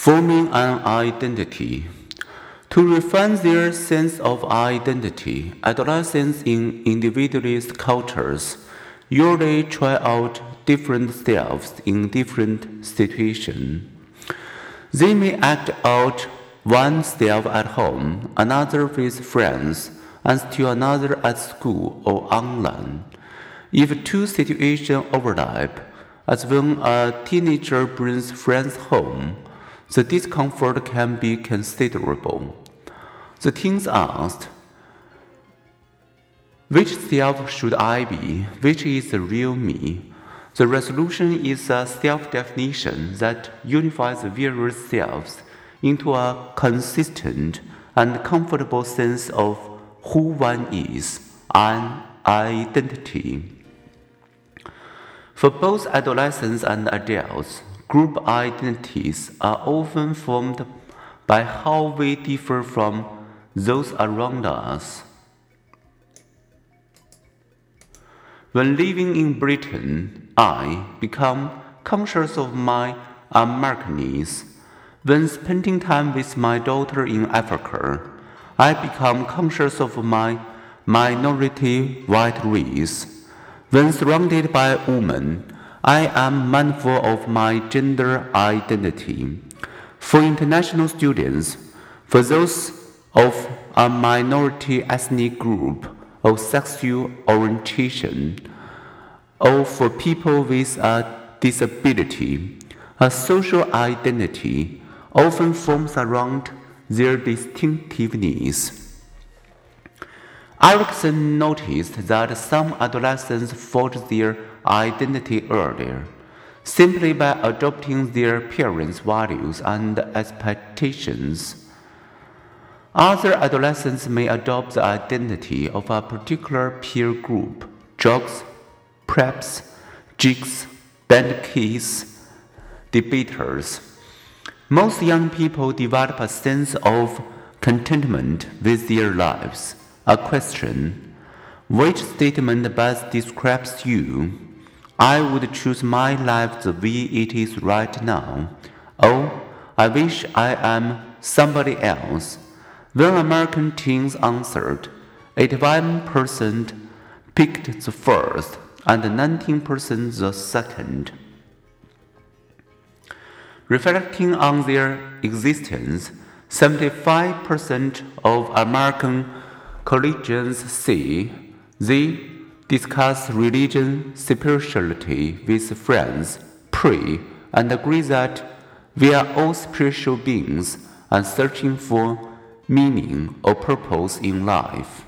forming an identity. To refine their sense of identity, adolescents in individualist cultures usually try out different selves in different situations. They may act out one self at home, another with friends, and still another at school or online. If two situations overlap, as when a teenager brings friends home, the discomfort can be considerable. The teens asked, Which self should I be? Which is the real me? The resolution is a self definition that unifies the various selves into a consistent and comfortable sense of who one is, an identity. For both adolescents and adults, group identities are often formed by how we differ from those around us. When living in Britain, I become conscious of my Americanness. When spending time with my daughter in Africa, I become conscious of my minority white race. When surrounded by women, I am mindful of my gender identity. For international students, for those of a minority ethnic group or sexual orientation, or for people with a disability, a social identity often forms around their distinctiveness. Erikson noticed that some adolescents forged their identity earlier, simply by adopting their parents' values and expectations. Other adolescents may adopt the identity of a particular peer group, jocks, preps, geeks, band kids, debaters. Most young people develop a sense of contentment with their lives. A question Which statement best describes you? I would choose my life the way it is right now. Oh, I wish I am somebody else. When American teens answered, 81% picked the first and 19% the second. Reflecting on their existence, 75% of American collegians say they discuss religion, spirituality with friends, pray, and agree that we are all spiritual beings and searching for meaning or purpose in life.